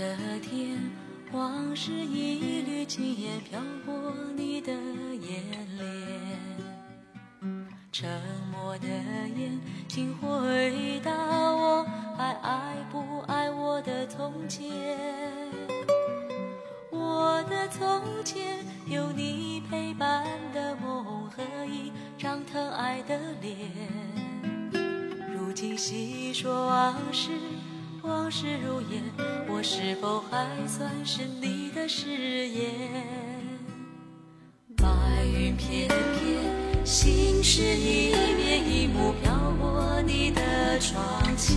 的天，往事一缕轻烟飘过你的眼帘。沉默的眼，请回还算是你的誓言？白云片片，心事一面一幕飘过你的窗前。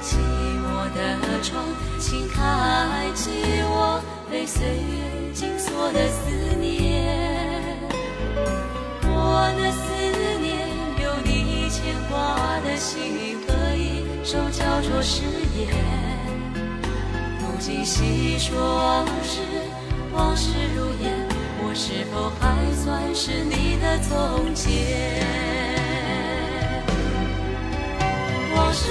寂寞的窗，请开启我被岁月紧锁的思念。我的思念，有你牵挂的心。手交错誓言，今细说往事，往事如烟，我是否还算是你的从前？往事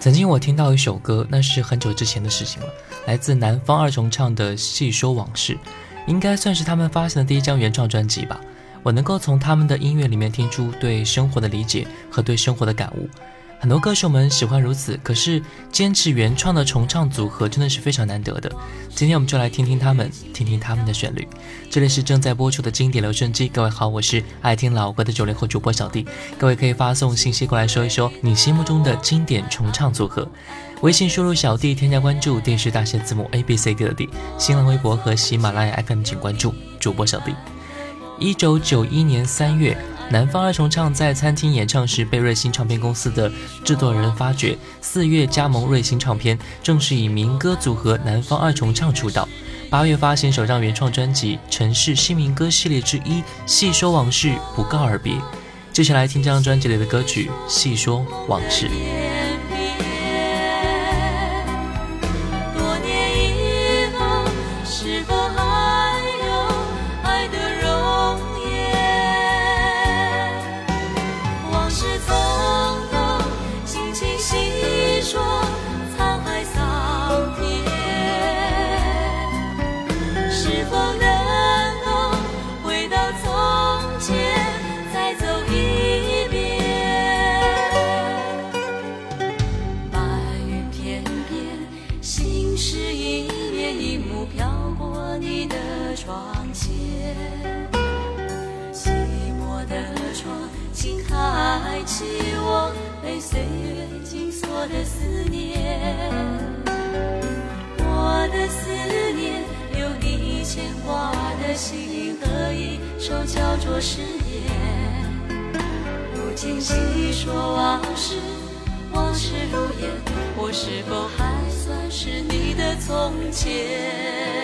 曾经我听到一首歌，那是很久之前的事情了，来自南方二重唱的《细说往事》，应该算是他们发行的第一张原创专辑吧。我能够从他们的音乐里面听出对生活的理解和对生活的感悟。很多歌手们喜欢如此，可是坚持原创的重唱组合真的是非常难得的。今天我们就来听听他们，听听他们的旋律。这里是正在播出的经典留声机，各位好，我是爱听老歌的九零后主播小弟。各位可以发送信息过来说一说你心目中的经典重唱组合。微信输入小弟添加关注，电视大写字母 A B C D 的 D。新浪微博和喜马拉雅 FM 请关注主播小弟。一九九一年三月。南方二重唱在餐厅演唱时被瑞星唱片公司的制作人发掘，四月加盟瑞星唱片，正式以民歌组合南方二重唱出道。八月发行首张原创专辑《城市新民歌系列之一》，细说往事，不告而别。接下来听这张专辑里的歌曲《细说往事》。的思念，我的思念，有你牵挂的心和一首叫做誓言。如今细说往事，往事如烟，我是否还算是你的从前？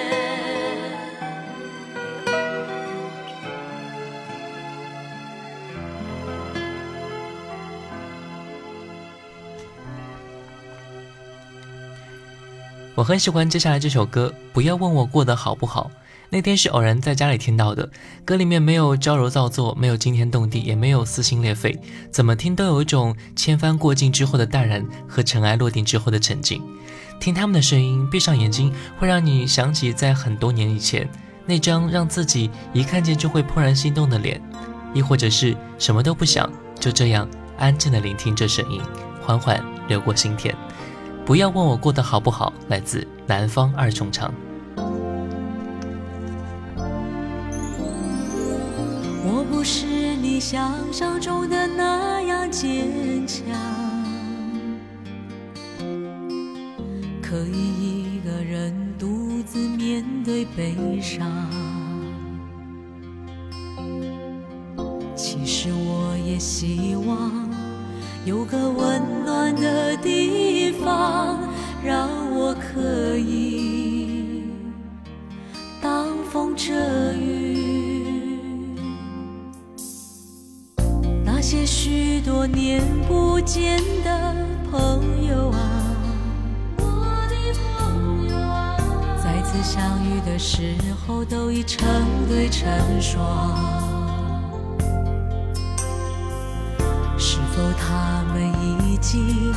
我很喜欢接下来这首歌，不要问我过得好不好。那天是偶然在家里听到的，歌里面没有娇柔造作，没有惊天动地，也没有撕心裂肺，怎么听都有一种千帆过尽之后的淡然和尘埃落定之后的沉静。听他们的声音，闭上眼睛会让你想起在很多年以前，那张让自己一看见就会怦然心动的脸，亦或者是什么都不想，就这样安静的聆听这声音，缓缓流过心田。不要问我过得好不好，来自南方二重唱。我不是你想象中的那样坚强，可以一个人独自面对悲伤。其实我也希望有个温暖的地方，让我可以挡风遮雨。那些许多年不见的朋友啊，我的朋友啊，再次相遇的时候都已成对成双。否他们已经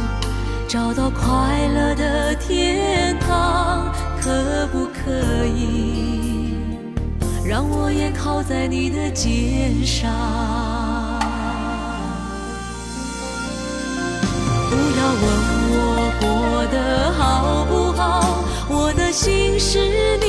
找到快乐的天堂？可不可以让我也靠在你的肩上？不要问我过得好不好，我的心是你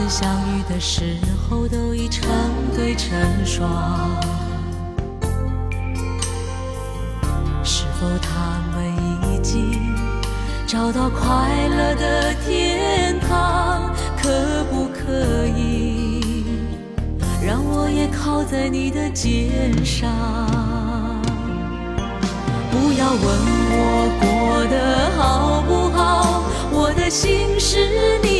次相遇的时候都已成对成双。是否他们已经找到快乐的天堂？可不可以让我也靠在你的肩上？不要问我过得好不好，我的心事你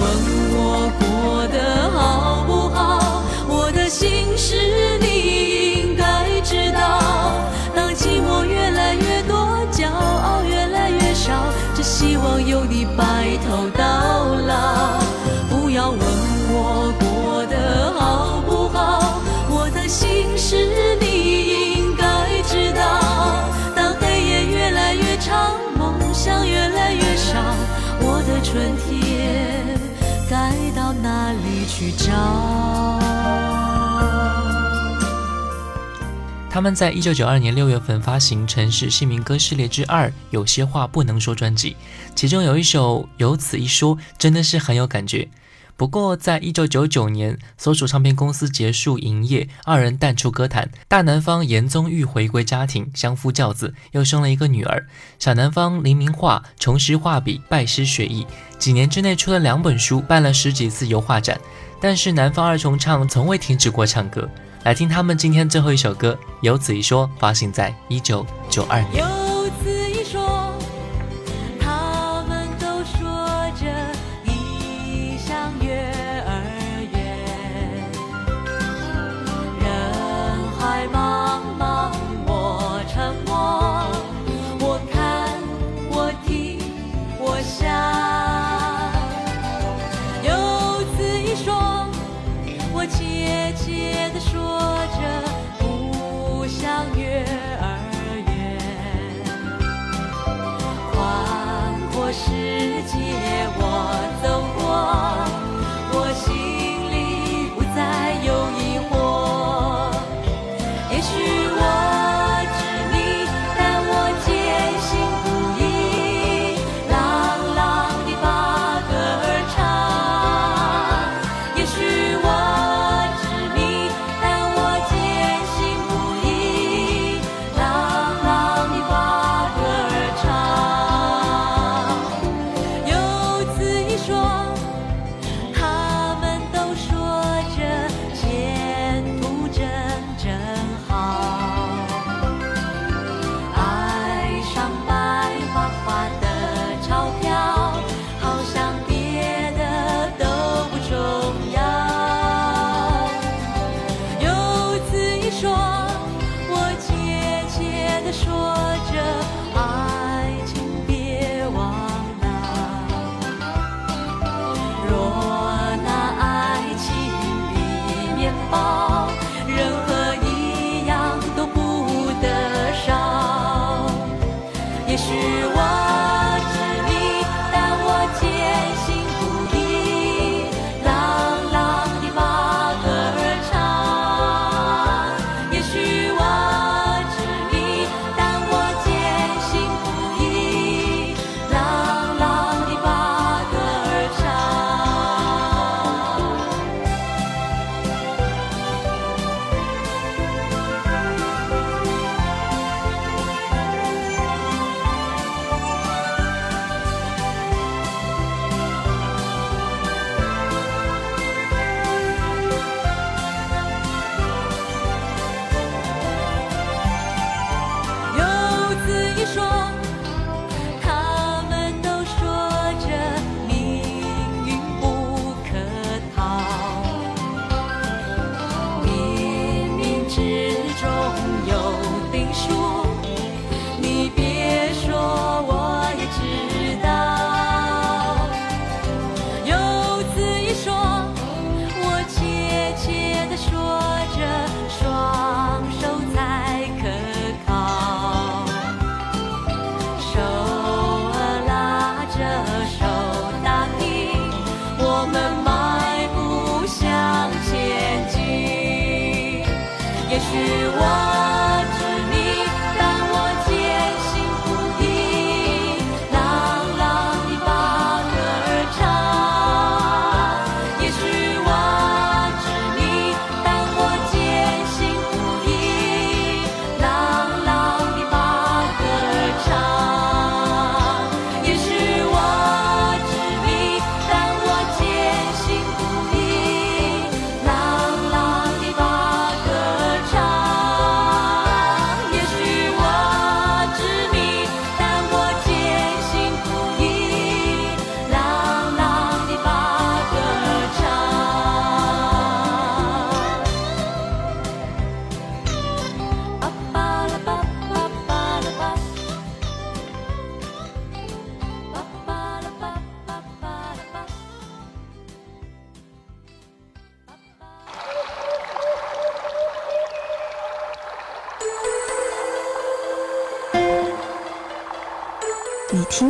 问我过得好不好，我的心事你应该知道。当寂寞越来越多，骄傲越来越少，只希望有你白头他们在一九九二年六月份发行《城市姓名歌系列之二》，有些话不能说专辑，其中有一首《有此一说》，真的是很有感觉。不过，在一九九九年，所属唱片公司结束营业，二人淡出歌坛。大南方严宗玉回归家庭，相夫教子，又生了一个女儿。小南方林明画重拾画笔，拜师学艺，几年之内出了两本书，办了十几次油画展。但是南方二重唱从未停止过唱歌。来听他们今天最后一首歌《有此一说》，发行在一九九二年。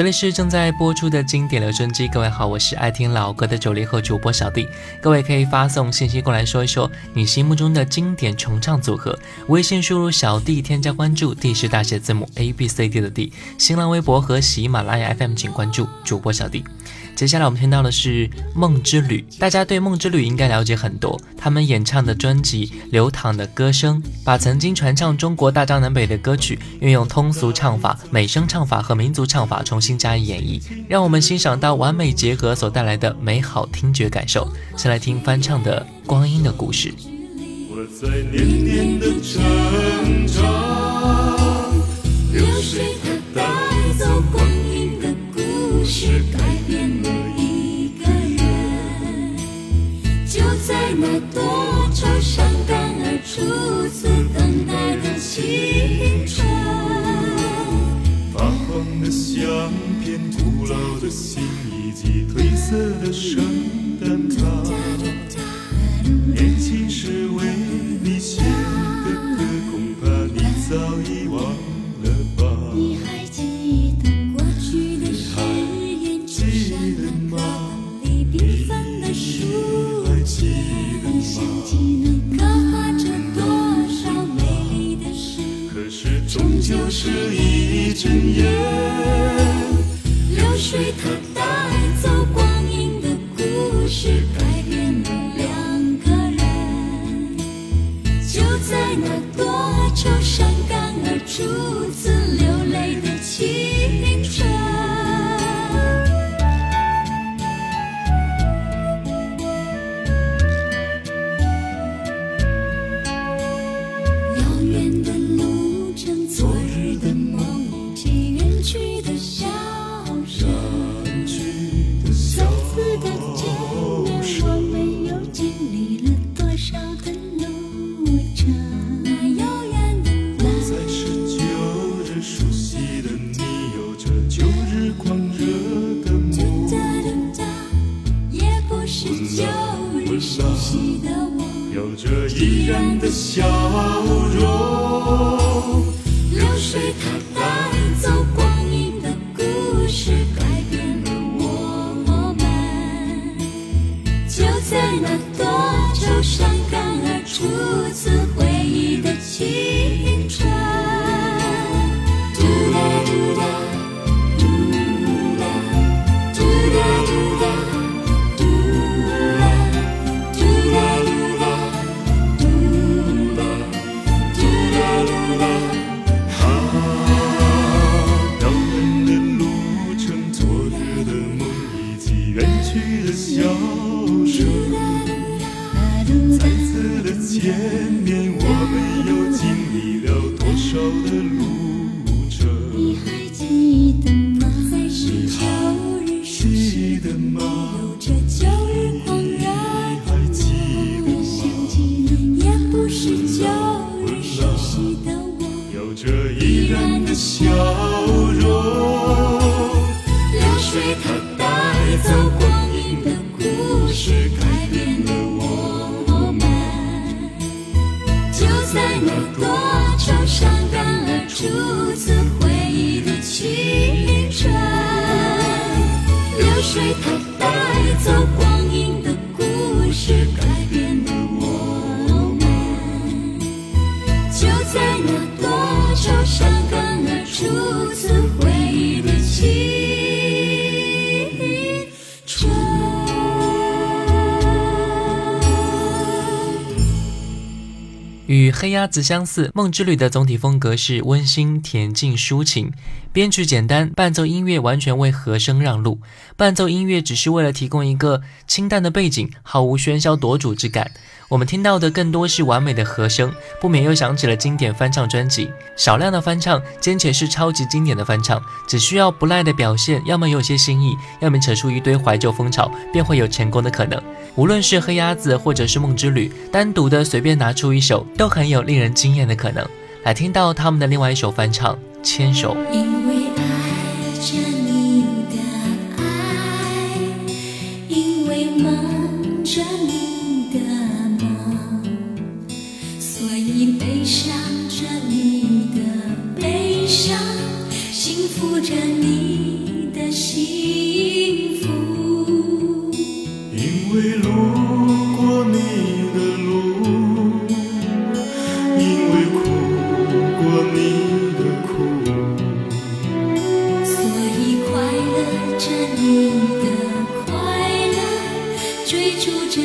这里是正在播出的经典留声机，各位好，我是爱听老歌的九零后主播小弟。各位可以发送信息过来说一说你心目中的经典重唱组合，微信输入小弟添加关注，D 是大写字母 A B C D 的 D。新浪微博和喜马拉雅 FM 请关注主播小弟。接下来我们听到的是《梦之旅》，大家对《梦之旅》应该了解很多。他们演唱的专辑《流淌的歌声》，把曾经传唱中国大江南北的歌曲，运用通俗唱法、美声唱法和民族唱法重新加以演绎，让我们欣赏到完美结合所带来的美好听觉感受。先来听翻唱的《光阴的故事》。我在年年的成长，流水初次等待的青春，发黄的相片、古老的信以及褪色的圣诞卡，年轻时为你写的歌，恐怕你早已忘了吧？你还记得过去的誓言？记得吗？你缤纷的书。想起能刻画是一阵烟。与黑鸭子相似，《梦之旅》的总体风格是温馨、恬静、抒情，编曲简单，伴奏音乐完全为和声让路。伴奏音乐只是为了提供一个清淡的背景，毫无喧嚣夺主之感。我们听到的更多是完美的和声，不免又想起了经典翻唱专辑。少量的翻唱，兼且是超级经典的翻唱，只需要不赖的表现，要么有些新意，要么扯出一堆怀旧风潮，便会有成功的可能。无论是黑鸭子或者是梦之旅，单独的随便拿出一首，都很有令人惊艳的可能。来听到他们的另外一首翻唱，牵手。因为爱着你的爱。因为梦着。幸福着你的幸福因为路过你的路因为苦过你的苦所以快乐着你的快乐追逐着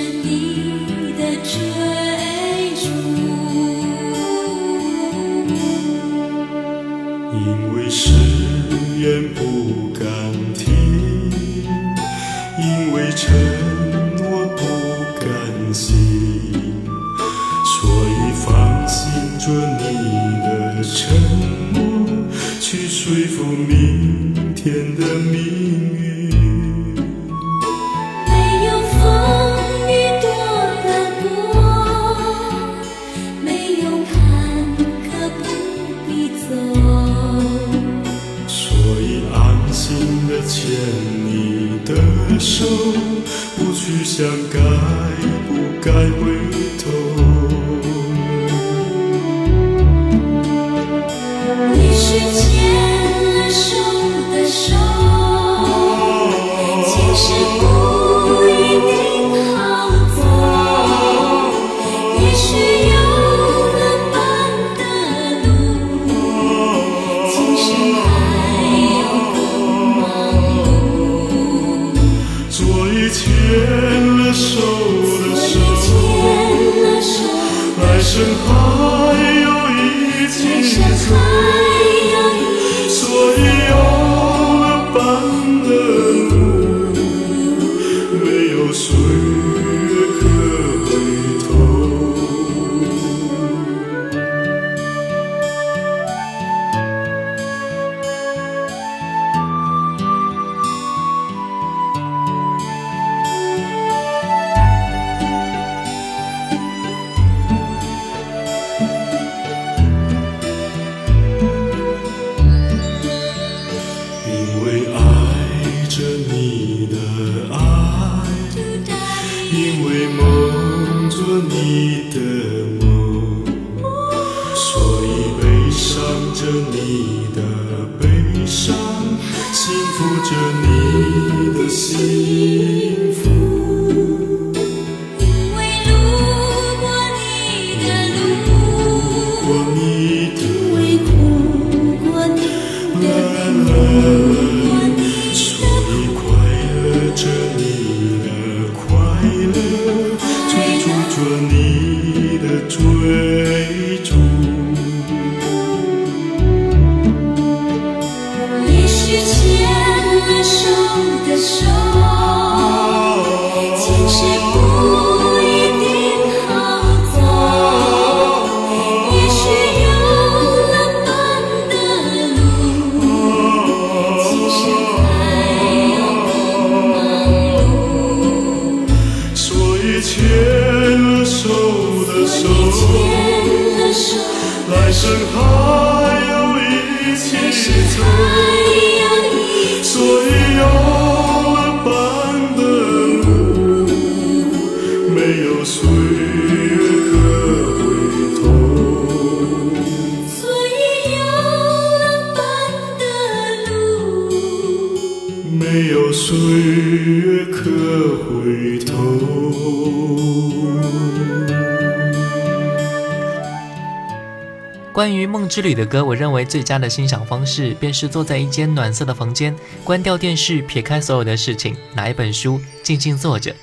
之旅的歌我认为最佳的欣赏方式便是坐在一间暖色的房间关掉电视撇开所有的事情拿一本书静静坐着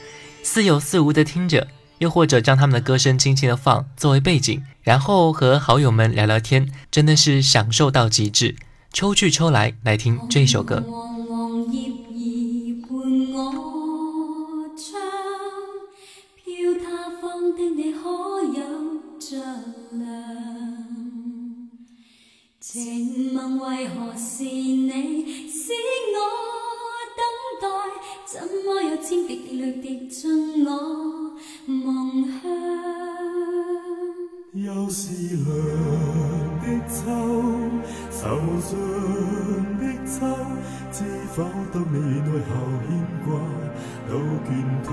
似有似无的听着又或者将他们的歌声轻轻的放作为背景然后和好友们聊聊天真的是享受到极致。秋去秋来来听这首歌。是你使我等待，怎么有千滴泪滴进我梦乡？又是凉的秋，愁上的秋，知否当你泪后牵挂都倦透？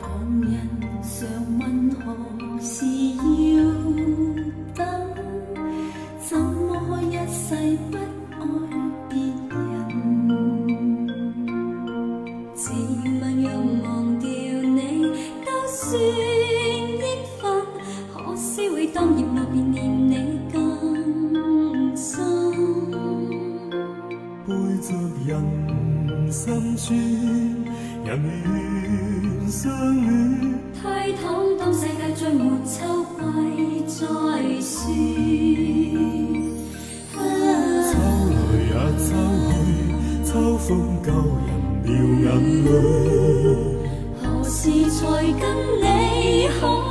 旁人常问何？时风教人掉眼泪。何时才跟你可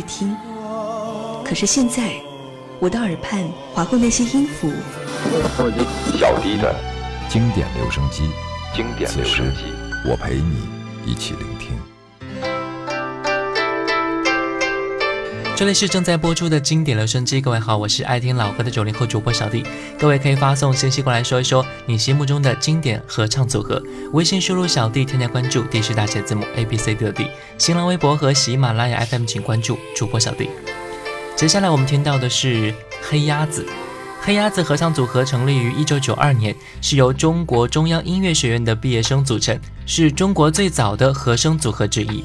去听，可是现在，我的耳畔划过那些音符，小低的经典留声机，经典留声机，我陪你一起聆听。这里是正在播出的经典留声机，各位好，我是爱听老歌的九零后主播小弟。各位可以发送信息过来说一说你心目中的经典合唱组合，微信输入小弟添加关注，D 是大写字母 A B C D 的 D，新浪微博和喜马拉雅 FM 请关注主播小弟。接下来我们听到的是黑鸭子。黑鸭子合唱组合成立于一九九二年，是由中国中央音乐学院的毕业生组成，是中国最早的和声组合之一。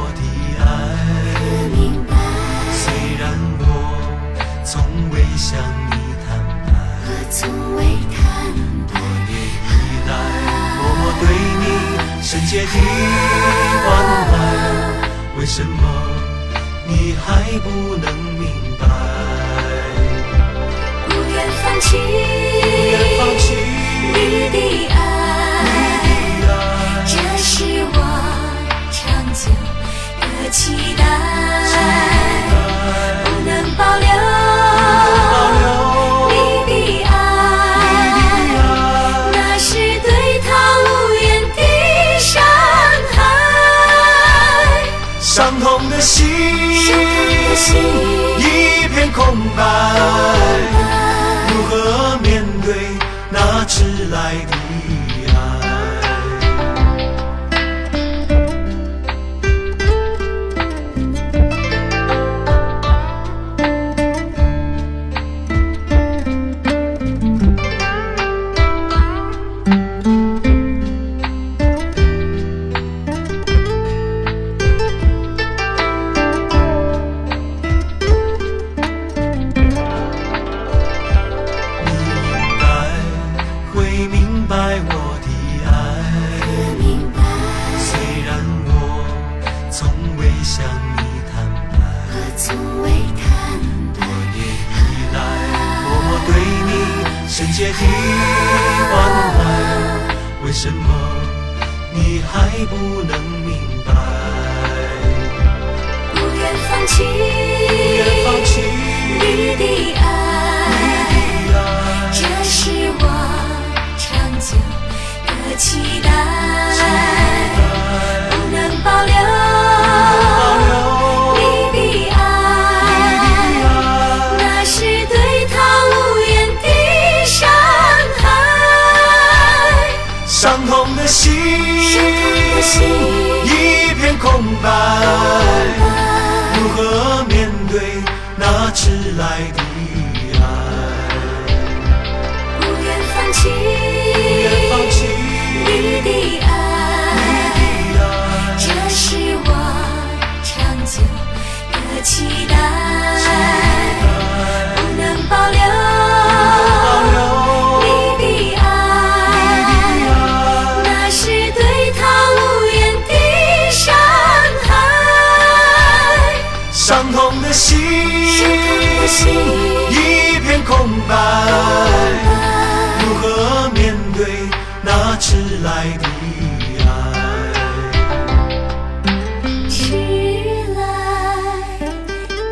向你坦白，我从未坦白，依赖默默对你深切的关怀，为什么你还不能明白？不愿放弃，不愿放弃你的爱。你的爱，这是我长久的期待，心，一片空白，如何面对那迟来的爱？不愿放弃愿放弃你的爱，你的爱，这是我长久的期待，心一片空白，如何面对那迟来的爱？迟来的爱。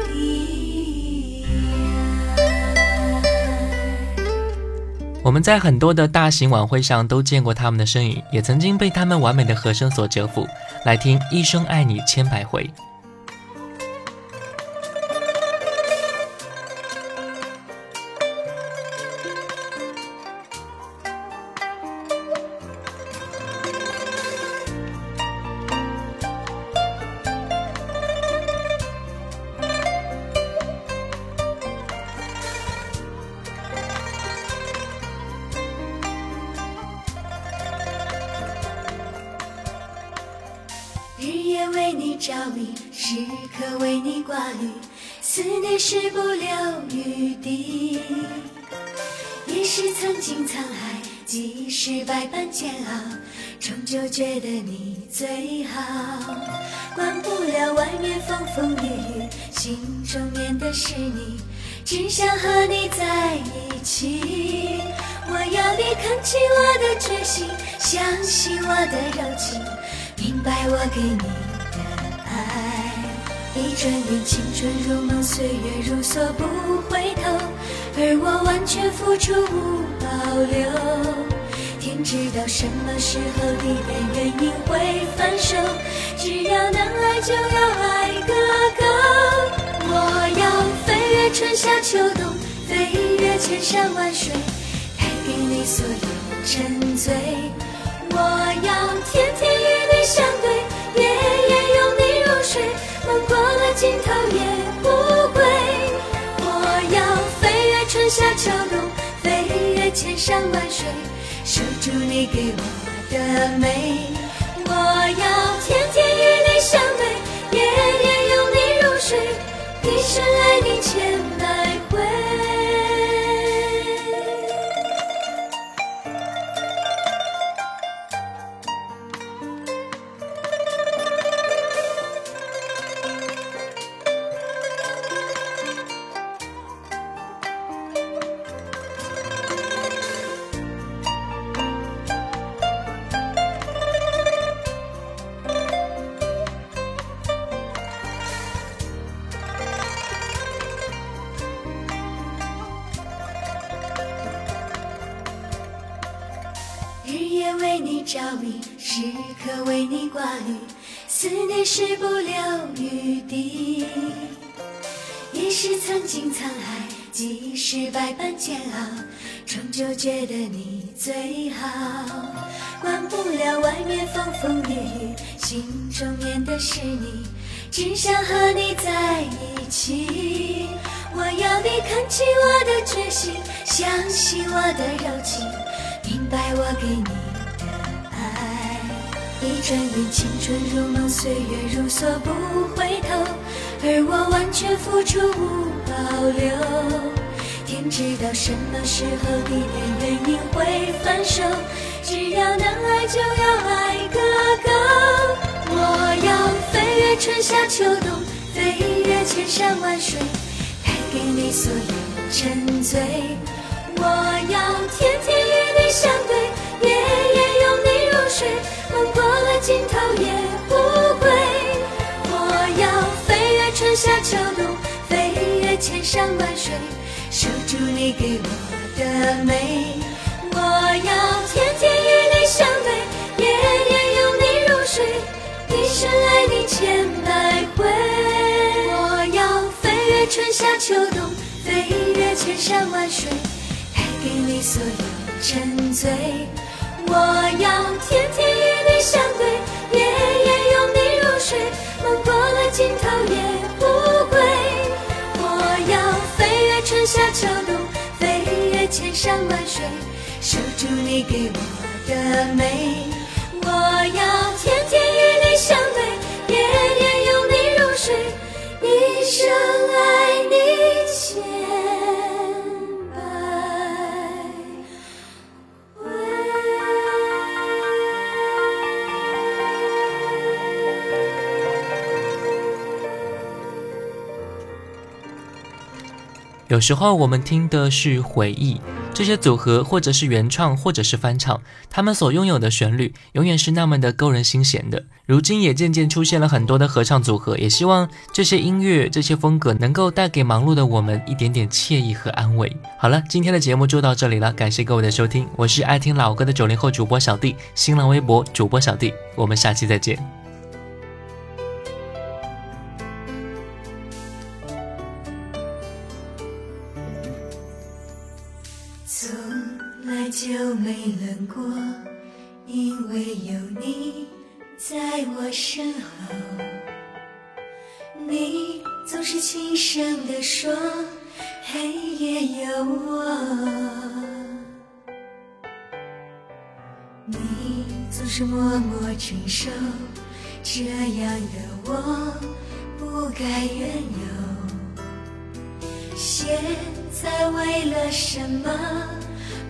我们在很多的大型晚会上都见过他们的身影，也曾经被他们完美的和声所折服。来听《一生爱你千百回》。是百般煎熬，终究觉得你最好。管不了外面风风雨雨，心中念的是你，只想和你在一起。我要你看清我的决心，相信我的柔情。明白我给你的爱，一转眼青春如梦，岁月如梭不回头，而我完全付出无保留。不知道什么时候地点原因会分手只要能爱就要爱个够我要飞越春夏秋冬飞越千山万水带给你所有沉醉我要天天与你相对夜夜拥你入睡梦过了尽头也不归我要飞越春夏秋冬飞越千山万水。守住你给我的美。我要天天与你相对，夜夜拥你入睡，一生爱你千百般煎熬，终究觉得你最好。管不了外面风风雨雨，心中念的是你，只想和你在一起。我要你看清我的决心，相信我的柔情。明白我给你的爱，一转眼青春如梦，岁月如梭不回头，而我完全付出无保留。天知道什么时候、地点、原因会分手，只要能爱就要爱个够。我要飞越春夏秋冬，飞越千山万水，带给你所有沉醉。我要天天与你相对，夜夜拥你入睡，梦过了尽头也不归。我要飞越春夏秋冬，飞越千山万水，守住你给我的美。我要天天与你相对，夜夜拥你入睡，一生爱你千百回。我要飞越春夏秋冬，飞越千山万水。带给你所有沉醉，我要天天与你你给我的美。我要天天与你相对，夜夜拥你入睡，一生爱你千百回。有时候我们听的是回忆，这些组合或者是原创，或者是翻唱，他们所拥有的旋律永远是那么的勾人心弦的。如今也渐渐出现了很多的合唱组合，也希望这些音乐、这些风格能够带给忙碌的我们一点点惬意和安慰。好了，今天的节目就到这里了，感谢各位的收听，我是爱听老歌的九零后主播小弟，新浪微博主播小弟，我们下期再见。就没冷过，因为有你在我身后。你总是轻声地说，黑夜有我。你总是默默承受，这样的我不该怨尤。现在为了什么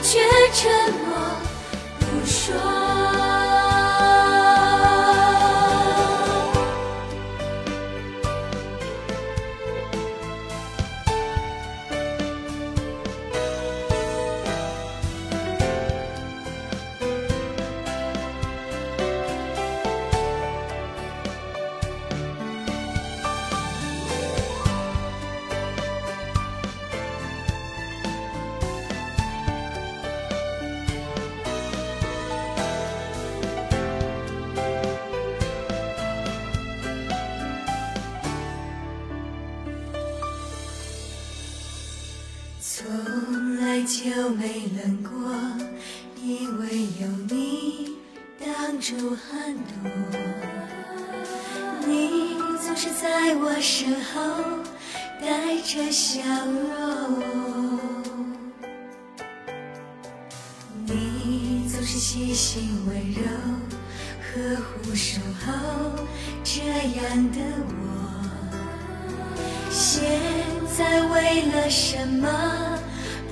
却沉默。就没冷过，因为有你挡住寒冬。你总是在我身后带着笑容，你总是细心温柔呵护守候，这样的我，现在为了什么？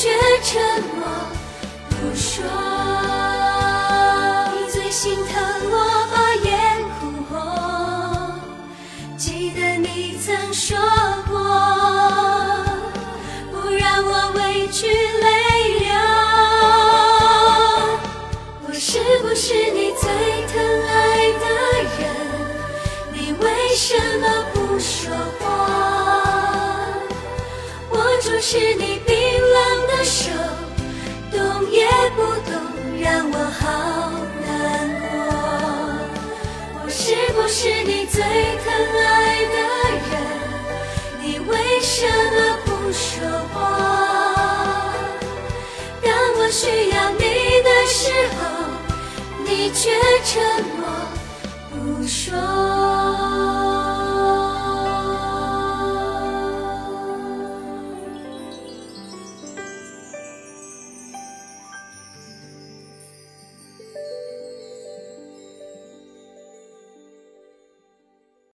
却沉默却沉默。